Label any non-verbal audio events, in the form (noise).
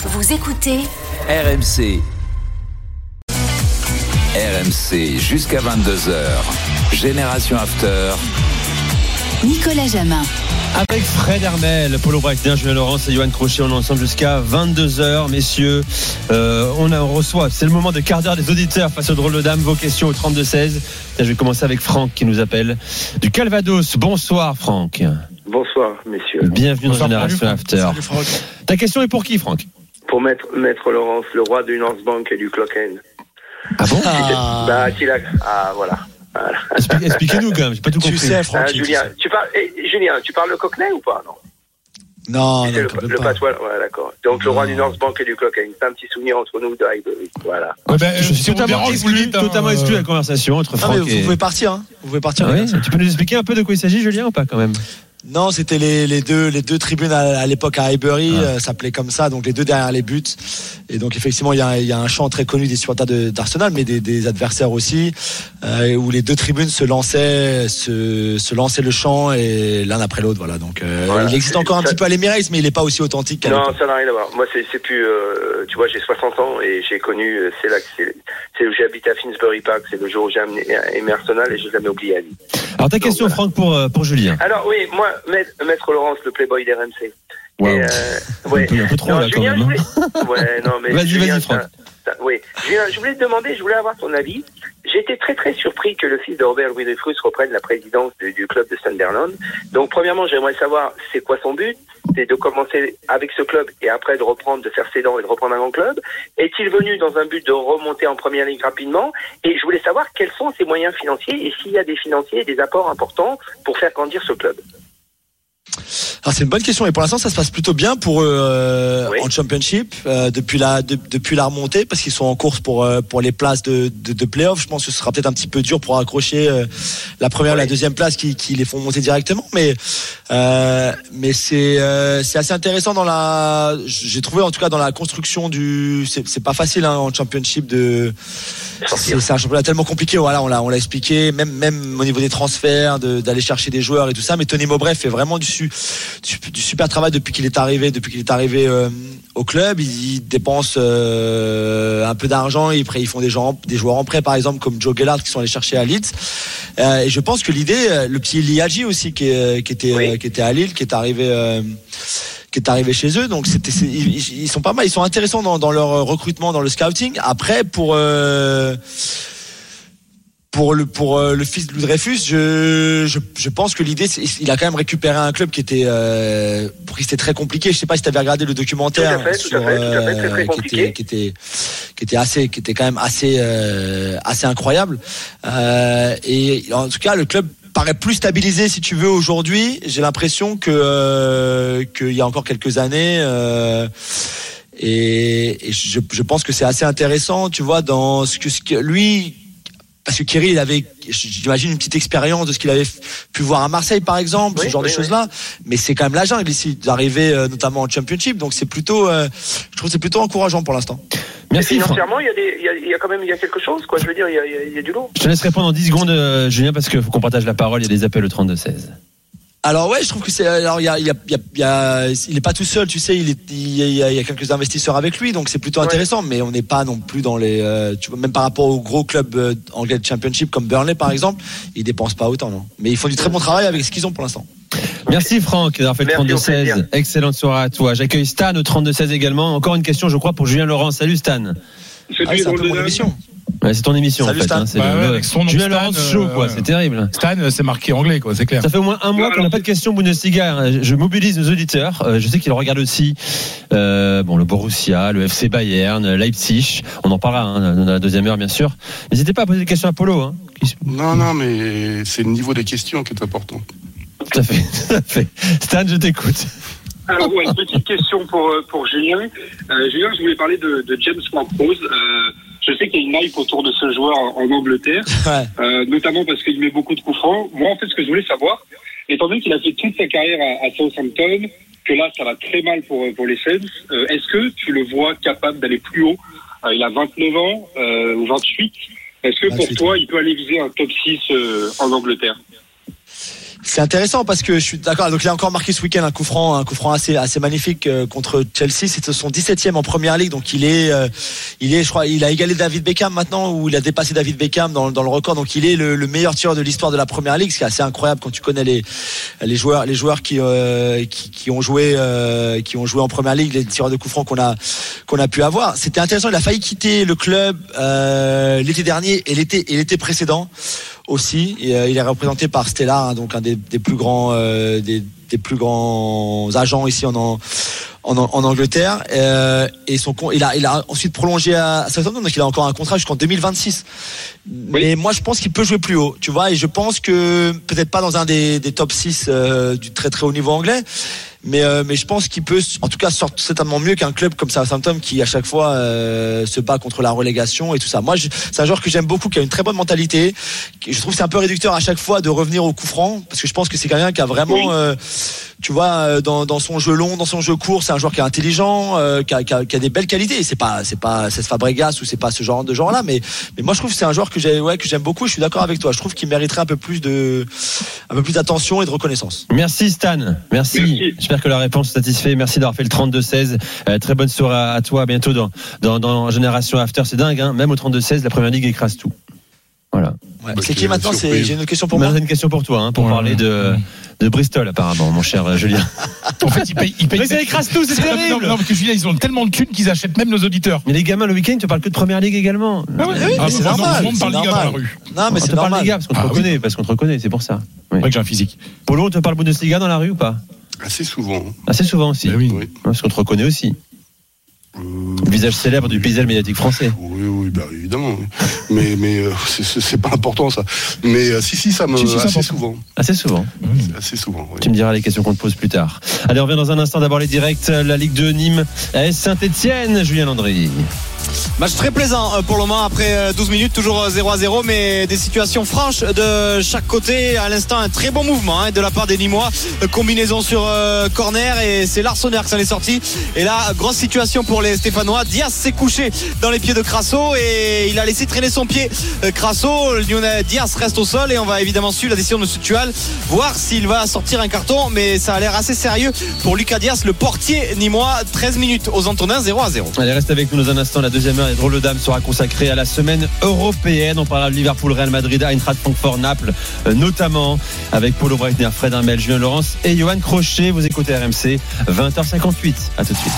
Vous écoutez RMC. RMC jusqu'à 22h. Génération After. Nicolas Jamin. Avec Fred Hermel, Paulo Breitner, Julien Laurence et Johan Crochet, on est ensemble jusqu'à 22h, messieurs. Euh, on, a, on reçoit, c'est le moment de quart d'heure des auditeurs face au drôle de dame. Vos questions au 32-16. Je vais commencer avec Franck qui nous appelle du Calvados. Bonsoir Franck. Bonsoir, messieurs. Bienvenue Bonsoir, dans Génération After. Salut, Franck. Ta question est pour qui Franck? Pour maître, maître Laurence, le roi du North Bank et du Clocken. Ah bon Bah, qu'il a... Ah, voilà. Voilà. Expli- Expliquez-nous quand même, j'ai pas tout Tu compris. sais, Ah, Franck. Julien, tu parles, eh, Julien, tu parles le Cockney ou pas? Non. Non, non, le, le pas. patois, ouais, d'accord. Donc le roi du North Bank et du Clocken. C'est un petit souvenir entre nous de Highbury. Voilà. Ouais, ben, Je euh, suis totalement exclu, totalement euh, exclu de la conversation entre Ah, mais Franck vous et. pouvez partir, hein. Vous pouvez partir. Ah tu peux nous expliquer un peu de quoi il s'agit, Julien, ou pas quand même? Non, c'était les, les deux les deux tribunes à, à l'époque à Highbury, Ah. euh, ça s'appelait comme ça, donc les deux derrière les buts. Et donc effectivement, il y a, il y a un chant très connu des supporters de- d'Arsenal, mais des, des adversaires aussi, euh, où les deux tribunes se lançaient, se, se lançaient le chant et l'un après l'autre. Voilà. Donc euh, Voilà. il existe encore un Ça- petit peu à l'Emirates, mais il n'est pas aussi authentique qu'à Non, ça n'a rien à voir. Moi, c'est plus. euh, tu vois, j'ai 60 ans et j'ai connu. euh, C'est là que c'est. Où j'ai habité à Finsbury Park. C'est le jour où j'ai amené- aimé Arsenal et je l'ai jamais oublié à vie. Alors ta question, voilà. Franck, pour, euh, pour Julien. Alors oui, moi, maître, maître Laurence, le Playboy d'RMC. Euh, ouais. Un peu- un peu trop, Non, là, quand Julien, même, hein. je voulais- Ouais, non, mais. (laughs) Vas-y, Julien, vas-y, Franck. Oui, Julien, je voulais te demander, je voulais avoir ton avis. J'étais très très surpris que le fils de Robert Louis Dreyfus reprenne la présidence du, du club de Sunderland. Donc, premièrement, j'aimerais savoir c'est quoi son but? C'est de commencer avec ce club et après de reprendre, de faire ses dents et de reprendre un grand club. Est-il venu dans un but de remonter en première ligue rapidement? Et je voulais savoir quels sont ses moyens financiers et s'il y a des financiers et des apports importants pour faire grandir ce club. Alors c'est une bonne question et pour l'instant ça se passe plutôt bien pour eux euh, Oui. en Championship euh, depuis la de- depuis la remontée parce qu'ils sont en course pour euh, pour les places de de, de playoff. Je pense que ce sera peut-être un petit peu dur pour accrocher euh, la première ou la Oui. deuxième place qui, qui les font monter directement, mais euh, mais c'est euh, c'est assez intéressant dans la j'ai trouvé en tout cas dans la construction du c'est pas facile hein, en Championship de c'est un championnat tellement compliqué. Voilà, on l'a on l'a expliqué. Même même au niveau des transferts, de- d'aller chercher des joueurs et tout ça. Mais Tony Mowbray fait vraiment du, su- du, du super travail depuis qu'il est arrivé. Depuis qu'il est arrivé euh, au club, il, il dépense euh, un peu d'argent. Ils, ils font des, gens, des joueurs en prêt, par exemple comme Joe Gellard qui sont allés chercher à Leeds. Et je pense que l'idée, le petit Liadji aussi qui, était Oui. Qui était à Lille, qui est arrivé. euh, qui est arrivé chez eux. Donc c'était, ils, sont pas mal, ils sont intéressants dans, dans leur recrutement, dans le scouting. Après pour euh, pour le pour euh, le fils de Lou Dreyfus, je, je je pense que l'idée, il a quand même récupéré un club qui était euh, pour qui c'était très compliqué. Je sais pas si tu avais regardé le documentaire qui était qui était qui était assez qui était quand même assez euh, assez incroyable. Euh, et en tout cas, le club paraît plus stabilisé si tu veux aujourd'hui. J'ai l'impression que euh, qu'il y a encore quelques années. euh, et, et je, je pense que c'est assez intéressant, tu vois, dans ce que, ce que lui, parce que Kirill, il avait, j'imagine, une petite expérience de ce qu'il avait pu voir à Marseille, par exemple, Oui, ce genre oui, de choses-là. Mais c'est quand même la jungle ici, d'arriver euh, notamment en Championship. Donc c'est plutôt, euh, je trouve que c'est plutôt encourageant pour l'instant. Merci, Franck. Financièrement, il y, a des, il, y a, il y a quand même il y a quelque chose, quoi. Je veux dire, il y a, il y du lourd. Je te laisse répondre en 10 secondes, euh, Julien, parce qu'il faut qu'on partage la parole. Il y a des appels au 32-16. Alors ouais, je trouve que c'est alors il y a, il y a, il y a- il y a- il est pas tout seul, tu sais, il est il y a, il y a quelques investisseurs avec lui, donc c'est plutôt Ouais. intéressant. Mais on n'est pas non plus dans les, euh, tu vois, même par rapport aux gros clubs euh, anglais de Championship comme Burnley par exemple, ils dépensent pas autant, non. Mais ils font du très bon travail avec ce qu'ils ont pour l'instant. Merci Franck d'avoir fait le Merci, au 32-16. plaisir. Excellente soirée à toi. J'accueille Stan au 32-16 également. Encore une question, je crois, pour Julien Laurent. Salut Stan. Ah c'est un peu mon émission. Ouais, c'est ton émission Salut, en fait. Stan. hein, c'est Bah le- ouais, le- avec son nom, Julien Laurent show, euh, quoi. ouais. C'est terrible. Stan, euh, c'est marqué anglais, quoi, c'est clair. Ça fait au moins un mois qu'on n'a pas de questions Bundesliga. Je mobilise nos auditeurs. Euh, Je sais qu'ils regardent aussi euh, bon, le Borussia, le FC Bayern, Leipzig. On en parlera hein, dans la deuxième heure, bien sûr. N'hésitez pas à poser des questions à Polo. Hein. Non, non, mais c'est le niveau des questions qui est important. Tout à fait, (laughs) tout à fait. Stan, je t'écoute. Alors, ouais, une petite question pour, euh, pour Julien. Euh, Julien, je voulais parler de, de James Ward-Prowse. Euh, je sais qu'il y a une hype autour de ce joueur en, Angleterre, (laughs) Ouais. euh, notamment parce qu'il met beaucoup de coups francs. Moi, en fait, ce que je voulais savoir, étant donné qu'il a fait toute sa carrière à, à Southampton, que là, ça va très mal pour, pour les Saints, euh, est-ce que tu le vois capable d'aller plus haut? Euh, Il a 29 ans ou 28. Est-ce que pour 28, toi, il peut aller viser un top 6 euh, en Angleterre? C'est intéressant parce que je suis d'accord. Donc il a encore marqué ce week-end un coup franc, un coup franc assez assez magnifique euh, contre Chelsea. C'est son 17e en première ligue, donc il est euh, il est je crois il a égalé David Beckham maintenant ou il a dépassé David Beckham dans, dans le record. Donc il est le, le meilleur tireur de l'histoire de la première ligue, ce qui est assez incroyable quand tu connais les les joueurs les joueurs qui euh, qui, qui ont joué euh, qui ont joué en première ligue, les tireurs de coup franc qu'on a qu'on a pu avoir. C'était intéressant. Il a failli quitter le club l'été dernier et l'été et l'été précédent aussi. Et, euh, il est représenté par Stella, hein, donc un des, des plus grands, euh, des, des plus grands agents ici en, en, en, en Angleterre. Euh, et son il a, il a ensuite prolongé à à Southampton, donc il a encore un contrat jusqu'en 2026. Mais moi, je pense qu'il peut jouer plus haut, tu vois. Et je pense que peut-être pas dans un des, des top 6 euh, du très très haut niveau anglais. Mais, euh, mais je pense qu'il peut, en tout cas, sortir certainement mieux qu'un club comme Southampton qui à chaque fois euh, se bat contre la relégation et tout ça. Moi, c'est un joueur que j'aime beaucoup, qui a une très bonne mentalité. Je trouve que c'est un peu réducteur à chaque fois de revenir au coup franc parce que je pense que c'est quelqu'un qui a vraiment, Oui. euh, tu vois, dans, dans son jeu long, dans son jeu court, c'est un joueur qui est intelligent, euh, qui, a, qui, a, qui a des belles qualités. C'est pas, c'est pas Cesc Fabregas ou c'est pas ce genre de genre là, mais mais moi je trouve que c'est un joueur que j'ai, ouais, que j'aime beaucoup. et Je suis d'accord avec toi. Je trouve qu'il mériterait un peu plus de, un peu plus d'attention et de reconnaissance. Merci Stan, merci. Merci. J'espère que la réponse est satisfaite. Merci d'avoir fait le 32-16. Euh, très bonne soirée à toi. À bientôt dans, dans, dans Génération After. C'est dingue, hein même au 32-16, la première ligue écrase tout. Voilà. Ouais. Ok, c'est qui maintenant C'est j'ai une question pour Maintenant, moi. j'ai une question pour toi, hein, pour Ouais, parler de, ouais. de Bristol, apparemment, mon cher euh, Julien. (laughs) En fait, ils payent. Ils payent Mais ça écrase tout, c'est (laughs) Non, terrible. Non, non, parce que Julien, ils ont tellement de thunes qu'ils achètent même nos auditeurs. Mais les gamins, le week-end, tu parles que de première ligue également. Ah ouais, mais ah, c'est normal, Tout le monde c'est parle dans la normal. rue. Non, mais on c'est te parle normal. Liga parce qu'on te Ah oui. reconnaît, parce qu'on te reconnaît, c'est pour ça. Oui. Moi que j'ai un physique. Polo, on te parle Bundesliga dans la rue ou pas? Assez souvent. Assez souvent aussi. Oui. Oui. Parce qu'on te reconnaît aussi. Euh, Le visage célèbre du paysage médiatique français. Oui, oui, bah, évidemment. Mais, mais euh, c'est- pas important ça. Mais euh, si, si, ça me. Si, si, assez important. souvent. Assez souvent. Assez souvent, oui. Tu me diras les questions qu'on te pose plus tard. Allez, on revient dans un instant. D'abord les directs, la Ligue de Nîmes, AS Saint-Etienne, Julien Landry. Match très plaisant euh, pour le moment après euh, 12 minutes, toujours euh, 0 à 0, mais des situations franches de chaque côté. À l'instant, un très bon mouvement hein, de la part des Nîmois. Euh, Combinaison sur euh, corner et c'est Larsonner qui s'en est sorti. Et là, grosse situation pour les Stéphanois. Diaz s'est couché dans les pieds de Crasso et il a laissé traîner son pied. Euh, Crasso, Lyonnais Diaz reste au sol et on va évidemment suivre la décision de Sutual, voir s'il va sortir un carton, mais ça a l'air assez sérieux pour Lucas Diaz, le portier nîmois. 13 minutes aux Antonins, 0 à 0. Allez, reste avec nous dans un instant. La deuxième heure des drôles de dames sera consacrée à la semaine européenne. On parlera de Liverpool, Real Madrid, Eintracht Francfort, Naples, euh, notamment avec Paulo Breitner, Fred Hermel, Julien Laurence et Johan Crochet. Vous écoutez RMC, 20h58. À tout de suite.